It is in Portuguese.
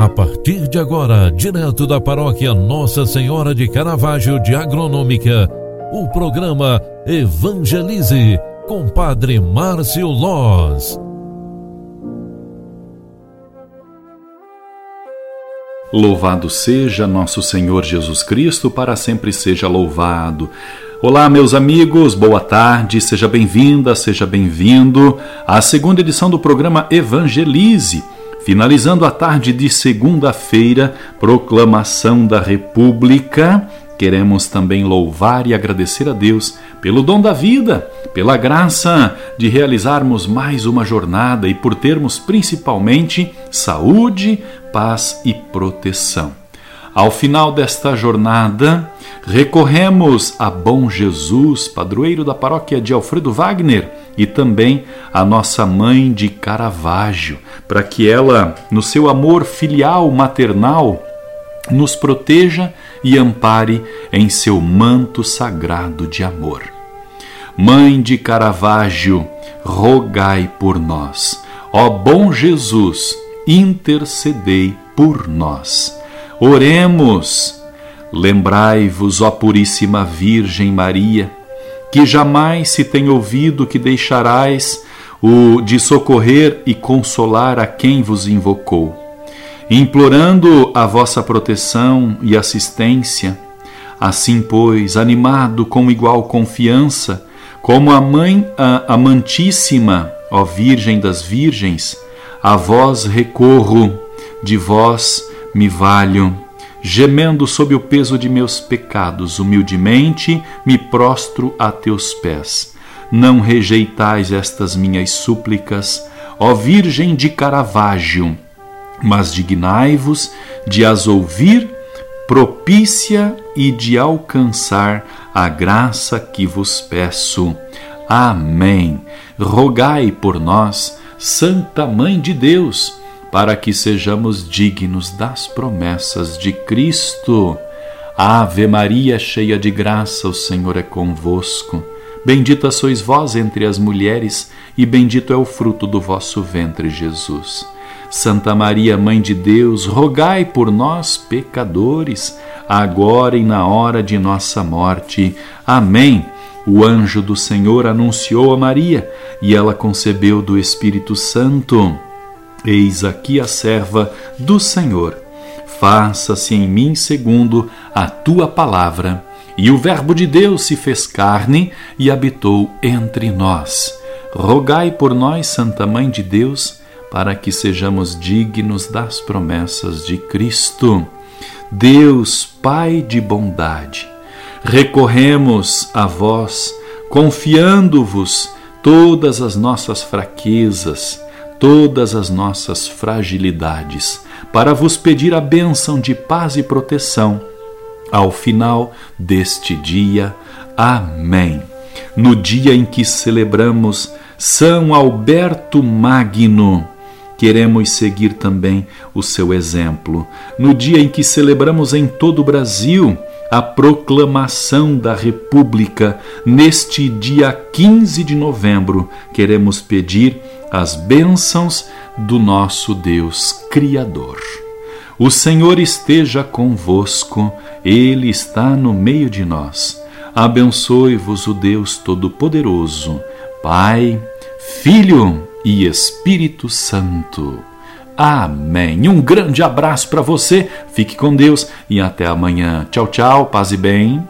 A partir de agora, direto da paróquia Nossa Senhora de Caravaggio de Agronômica, o programa Evangelize com Padre Márcio Loz. Louvado seja nosso Senhor Jesus Cristo, para sempre seja louvado. Olá, meus amigos, boa tarde, seja bem-vinda, seja bem-vindo à segunda edição do programa Evangelize Finalizando a tarde de segunda-feira, proclamação da República, queremos também louvar e agradecer a Deus pelo dom da vida, pela graça de realizarmos mais uma jornada e por termos principalmente saúde, paz e proteção. Ao final desta jornada, recorremos a Bom Jesus, padroeiro da paróquia de Alfredo Wagner, e também a nossa mãe de Caravaggio, para que ela, no seu amor filial maternal, nos proteja e ampare em seu manto sagrado de amor. Mãe de Caravaggio, rogai por nós. Ó bom Jesus, intercedei por nós. Oremos. Lembrai-vos, ó Puríssima Virgem Maria, que jamais se tem ouvido que deixarás o de socorrer e consolar a quem vos invocou. Implorando a vossa proteção e assistência, assim, pois, animado com igual confiança, como a Mãe a Amantíssima, ó Virgem das Virgens, a vós recorro, de vós me valho gemendo sob o peso de meus pecados, humildemente me prostro a teus pés. Não rejeitais estas minhas súplicas, ó Virgem de Caravaggio, mas dignai-vos de as ouvir propícia e de alcançar a graça que vos peço. Amém. Rogai por nós, Santa Mãe de Deus para que sejamos dignos das promessas de Cristo. Ave Maria, cheia de graça, o Senhor é convosco. Bendita sois vós entre as mulheres, e bendito é o fruto do vosso ventre, Jesus. Santa Maria, Mãe de Deus, rogai por nós, pecadores, agora e na hora de nossa morte. Amém. O anjo do Senhor anunciou a Maria, e ela concebeu do Espírito Santo. Eis aqui a serva do Senhor. Faça-se em mim segundo a tua palavra. E o Verbo de Deus se fez carne e habitou entre nós. Rogai por nós, Santa Mãe de Deus, para que sejamos dignos das promessas de Cristo. Deus, Pai de bondade, recorremos a vós, confiando-vos todas as nossas fraquezas todas as nossas fragilidades, para vos pedir a bênção de paz e proteção ao final deste dia. Amém. No dia em que celebramos São Alberto Magno, queremos seguir também o seu exemplo. No dia em que celebramos em todo o Brasil a proclamação da República, neste dia 15 de novembro, queremos pedir as bênçãos do nosso Deus Criador. O Senhor esteja convosco, Ele está no meio de nós. Abençoe-vos o Deus Todo-Poderoso, Pai, Filho e Espírito Santo. Amém. Um grande abraço para você, fique com Deus e até amanhã. Tchau, tchau, paz e bem.